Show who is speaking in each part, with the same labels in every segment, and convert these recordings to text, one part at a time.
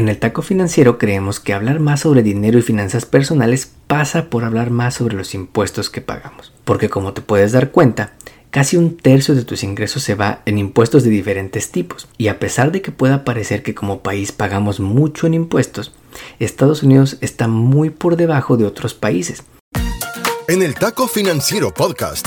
Speaker 1: En el taco financiero creemos que hablar más sobre dinero y finanzas personales pasa por hablar más sobre los impuestos que pagamos. Porque como te puedes dar cuenta, casi un tercio de tus ingresos se va en impuestos de diferentes tipos. Y a pesar de que pueda parecer que como país pagamos mucho en impuestos, Estados Unidos está muy por debajo de otros países.
Speaker 2: En el Taco Financiero Podcast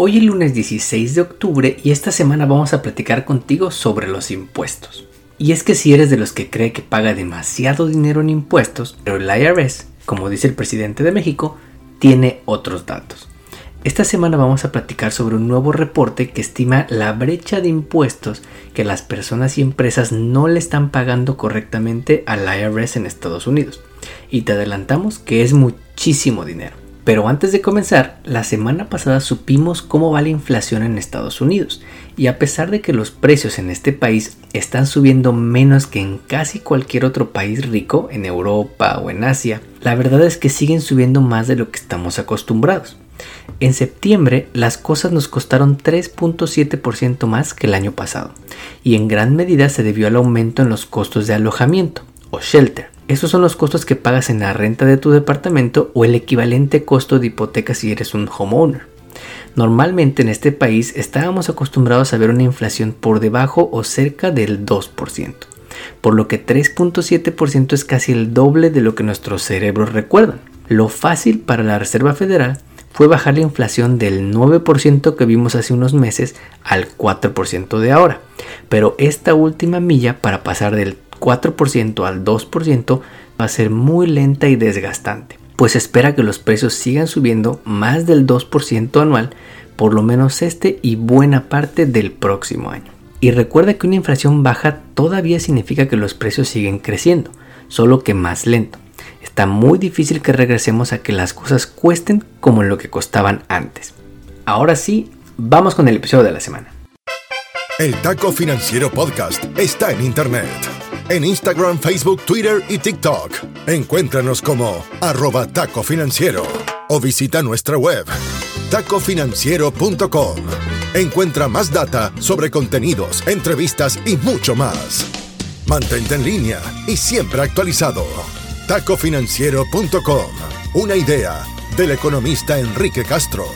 Speaker 1: Hoy es lunes 16 de octubre y esta semana vamos a platicar contigo sobre los impuestos. Y es que si eres de los que cree que paga demasiado dinero en impuestos, pero el IRS, como dice el presidente de México, tiene otros datos. Esta semana vamos a platicar sobre un nuevo reporte que estima la brecha de impuestos que las personas y empresas no le están pagando correctamente al IRS en Estados Unidos. Y te adelantamos que es muchísimo dinero. Pero antes de comenzar, la semana pasada supimos cómo va la inflación en Estados Unidos. Y a pesar de que los precios en este país están subiendo menos que en casi cualquier otro país rico, en Europa o en Asia, la verdad es que siguen subiendo más de lo que estamos acostumbrados. En septiembre las cosas nos costaron 3.7% más que el año pasado. Y en gran medida se debió al aumento en los costos de alojamiento o shelter esos son los costos que pagas en la renta de tu departamento o el equivalente costo de hipoteca si eres un homeowner. Normalmente en este país estábamos acostumbrados a ver una inflación por debajo o cerca del 2%, por lo que 3.7% es casi el doble de lo que nuestros cerebros recuerdan. Lo fácil para la Reserva Federal fue bajar la inflación del 9% que vimos hace unos meses al 4% de ahora, pero esta última milla para pasar del 4% al 2% va a ser muy lenta y desgastante, pues espera que los precios sigan subiendo más del 2% anual por lo menos este y buena parte del próximo año. Y recuerda que una inflación baja todavía significa que los precios siguen creciendo, solo que más lento. Está muy difícil que regresemos a que las cosas cuesten como lo que costaban antes. Ahora sí, vamos con el episodio de la semana.
Speaker 2: El Taco Financiero Podcast está en Internet en Instagram, Facebook, Twitter y TikTok. Encuéntranos como arroba taco financiero o visita nuestra web tacofinanciero.com. Encuentra más data sobre contenidos, entrevistas y mucho más. Mantente en línea y siempre actualizado. tacofinanciero.com. Una idea del economista Enrique Castro.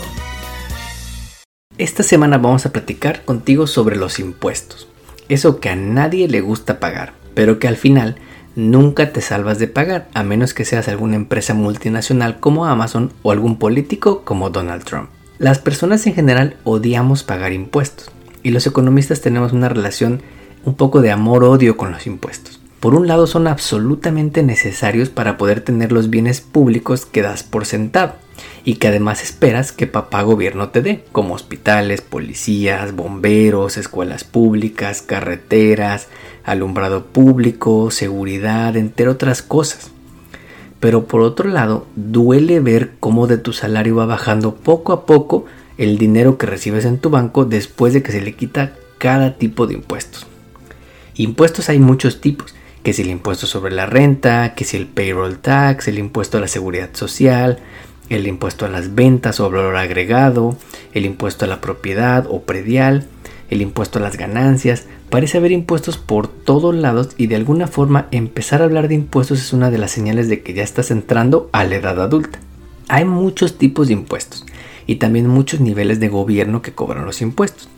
Speaker 1: Esta semana vamos a platicar contigo sobre los impuestos. Eso que a nadie le gusta pagar pero que al final nunca te salvas de pagar, a menos que seas alguna empresa multinacional como Amazon o algún político como Donald Trump. Las personas en general odiamos pagar impuestos y los economistas tenemos una relación un poco de amor-odio con los impuestos. Por un lado son absolutamente necesarios para poder tener los bienes públicos que das por sentado y que además esperas que papá gobierno te dé, como hospitales, policías, bomberos, escuelas públicas, carreteras, alumbrado público, seguridad, entre otras cosas. Pero por otro lado, duele ver cómo de tu salario va bajando poco a poco el dinero que recibes en tu banco después de que se le quita cada tipo de impuestos. Impuestos hay muchos tipos, que si el impuesto sobre la renta, que si el payroll tax, el impuesto a la seguridad social, el impuesto a las ventas o valor agregado, el impuesto a la propiedad o predial, el impuesto a las ganancias. Parece haber impuestos por todos lados y de alguna forma empezar a hablar de impuestos es una de las señales de que ya estás entrando a la edad adulta. Hay muchos tipos de impuestos y también muchos niveles de gobierno que cobran los impuestos.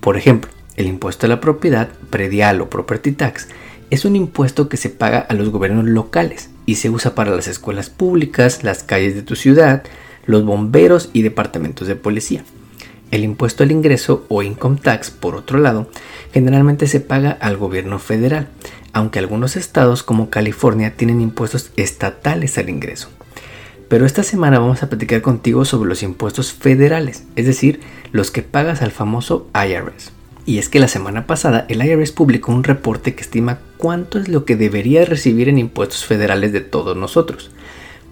Speaker 1: Por ejemplo, el impuesto a la propiedad, predial o property tax, es un impuesto que se paga a los gobiernos locales y se usa para las escuelas públicas, las calles de tu ciudad, los bomberos y departamentos de policía. El impuesto al ingreso o income tax, por otro lado, generalmente se paga al gobierno federal, aunque algunos estados como California tienen impuestos estatales al ingreso. Pero esta semana vamos a platicar contigo sobre los impuestos federales, es decir, los que pagas al famoso IRS. Y es que la semana pasada el IRS publicó un reporte que estima cuánto es lo que debería recibir en impuestos federales de todos nosotros,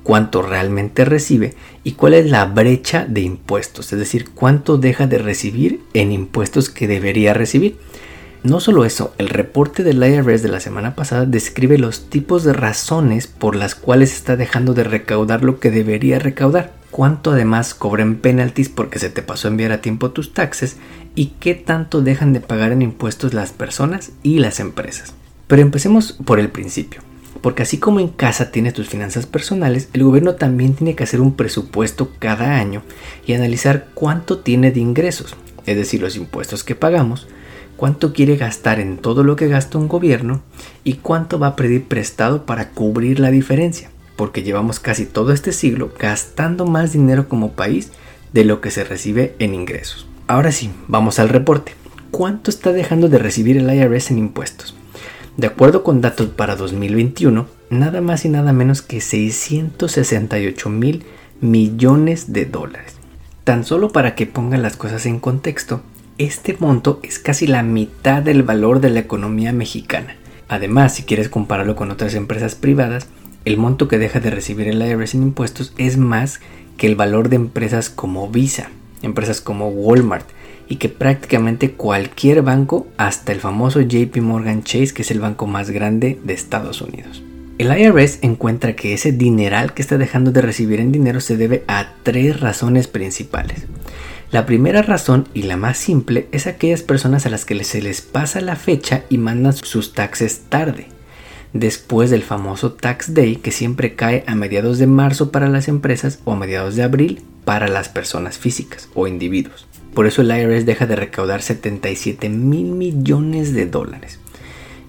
Speaker 1: cuánto realmente recibe y cuál es la brecha de impuestos, es decir, cuánto deja de recibir en impuestos que debería recibir. No solo eso, el reporte del IRS de la semana pasada describe los tipos de razones por las cuales está dejando de recaudar lo que debería recaudar, cuánto además cobran penalties porque se te pasó a enviar a tiempo tus taxes y qué tanto dejan de pagar en impuestos las personas y las empresas. Pero empecemos por el principio. Porque así como en casa tienes tus finanzas personales, el gobierno también tiene que hacer un presupuesto cada año y analizar cuánto tiene de ingresos, es decir, los impuestos que pagamos, cuánto quiere gastar en todo lo que gasta un gobierno y cuánto va a pedir prestado para cubrir la diferencia, porque llevamos casi todo este siglo gastando más dinero como país de lo que se recibe en ingresos. Ahora sí, vamos al reporte. ¿Cuánto está dejando de recibir el IRS en impuestos? De acuerdo con datos para 2021, nada más y nada menos que 668 mil millones de dólares. Tan solo para que pongan las cosas en contexto, este monto es casi la mitad del valor de la economía mexicana. Además, si quieres compararlo con otras empresas privadas, el monto que deja de recibir el IRS en impuestos es más que el valor de empresas como Visa, empresas como Walmart, y que prácticamente cualquier banco, hasta el famoso JP Morgan Chase, que es el banco más grande de Estados Unidos. El IRS encuentra que ese dineral que está dejando de recibir en dinero se debe a tres razones principales. La primera razón y la más simple es aquellas personas a las que se les pasa la fecha y mandan sus taxes tarde, después del famoso Tax Day que siempre cae a mediados de marzo para las empresas o a mediados de abril para las personas físicas o individuos. Por eso el IRS deja de recaudar 77 mil millones de dólares.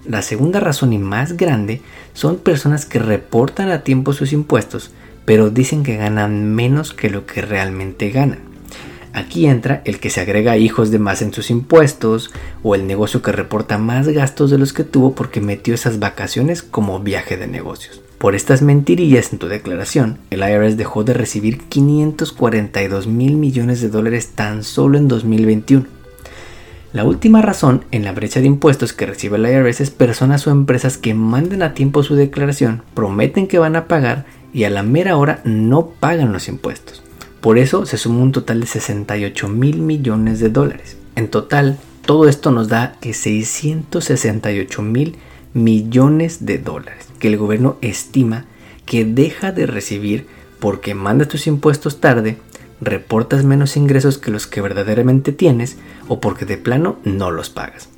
Speaker 1: La segunda razón y más grande son personas que reportan a tiempo sus impuestos, pero dicen que ganan menos que lo que realmente ganan. Aquí entra el que se agrega hijos de más en sus impuestos o el negocio que reporta más gastos de los que tuvo porque metió esas vacaciones como viaje de negocios. Por estas mentirillas en tu declaración, el IRS dejó de recibir 542 mil millones de dólares tan solo en 2021. La última razón en la brecha de impuestos que recibe el IRS es personas o empresas que manden a tiempo su declaración, prometen que van a pagar y a la mera hora no pagan los impuestos. Por eso se suma un total de 68 mil millones de dólares. En total, todo esto nos da que 668 mil millones de dólares que el gobierno estima que deja de recibir porque mandas tus impuestos tarde, reportas menos ingresos que los que verdaderamente tienes o porque de plano no los pagas.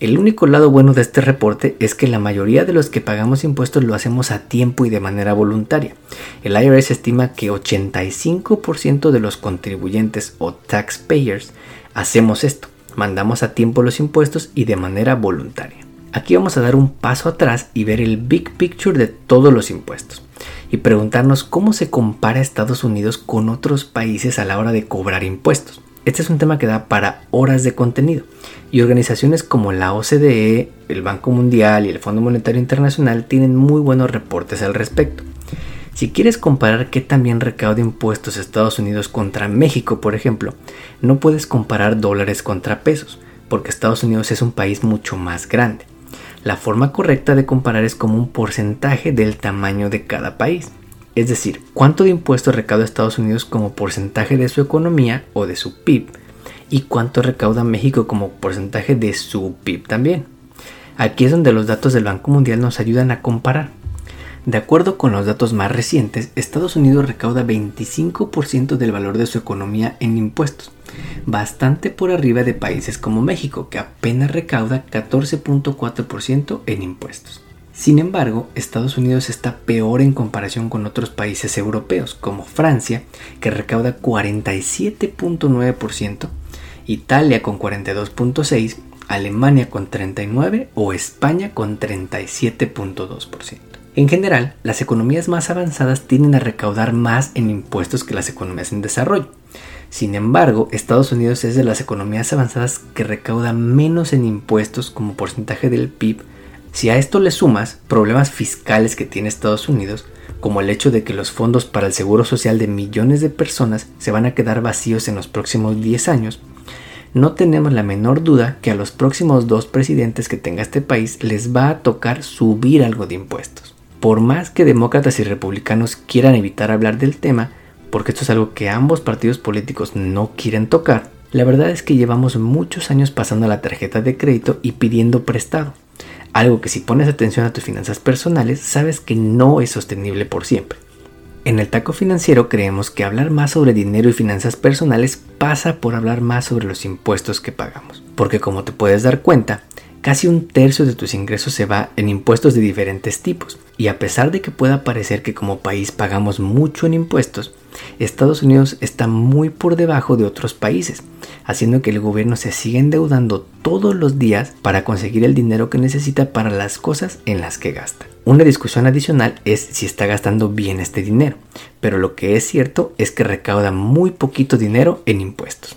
Speaker 1: El único lado bueno de este reporte es que la mayoría de los que pagamos impuestos lo hacemos a tiempo y de manera voluntaria. El IRS estima que 85% de los contribuyentes o taxpayers hacemos esto, mandamos a tiempo los impuestos y de manera voluntaria. Aquí vamos a dar un paso atrás y ver el big picture de todos los impuestos y preguntarnos cómo se compara Estados Unidos con otros países a la hora de cobrar impuestos. Este es un tema que da para horas de contenido y organizaciones como la OCDE, el Banco Mundial y el Fondo Monetario Internacional tienen muy buenos reportes al respecto. Si quieres comparar qué también recauda impuestos Estados Unidos contra México, por ejemplo, no puedes comparar dólares contra pesos, porque Estados Unidos es un país mucho más grande. La forma correcta de comparar es como un porcentaje del tamaño de cada país. Es decir, cuánto de impuestos recauda Estados Unidos como porcentaje de su economía o de su PIB y cuánto recauda México como porcentaje de su PIB también. Aquí es donde los datos del Banco Mundial nos ayudan a comparar. De acuerdo con los datos más recientes, Estados Unidos recauda 25% del valor de su economía en impuestos, bastante por arriba de países como México, que apenas recauda 14.4% en impuestos. Sin embargo, Estados Unidos está peor en comparación con otros países europeos, como Francia, que recauda 47.9%, Italia con 42.6%, Alemania con 39% o España con 37.2%. En general, las economías más avanzadas tienden a recaudar más en impuestos que las economías en desarrollo. Sin embargo, Estados Unidos es de las economías avanzadas que recauda menos en impuestos como porcentaje del PIB. Si a esto le sumas problemas fiscales que tiene Estados Unidos, como el hecho de que los fondos para el seguro social de millones de personas se van a quedar vacíos en los próximos 10 años, no tenemos la menor duda que a los próximos dos presidentes que tenga este país les va a tocar subir algo de impuestos. Por más que demócratas y republicanos quieran evitar hablar del tema, porque esto es algo que ambos partidos políticos no quieren tocar, la verdad es que llevamos muchos años pasando la tarjeta de crédito y pidiendo prestado. Algo que si pones atención a tus finanzas personales sabes que no es sostenible por siempre. En el taco financiero creemos que hablar más sobre dinero y finanzas personales pasa por hablar más sobre los impuestos que pagamos. Porque como te puedes dar cuenta, casi un tercio de tus ingresos se va en impuestos de diferentes tipos. Y a pesar de que pueda parecer que como país pagamos mucho en impuestos, Estados Unidos está muy por debajo de otros países, haciendo que el gobierno se siga endeudando todos los días para conseguir el dinero que necesita para las cosas en las que gasta. Una discusión adicional es si está gastando bien este dinero, pero lo que es cierto es que recauda muy poquito dinero en impuestos.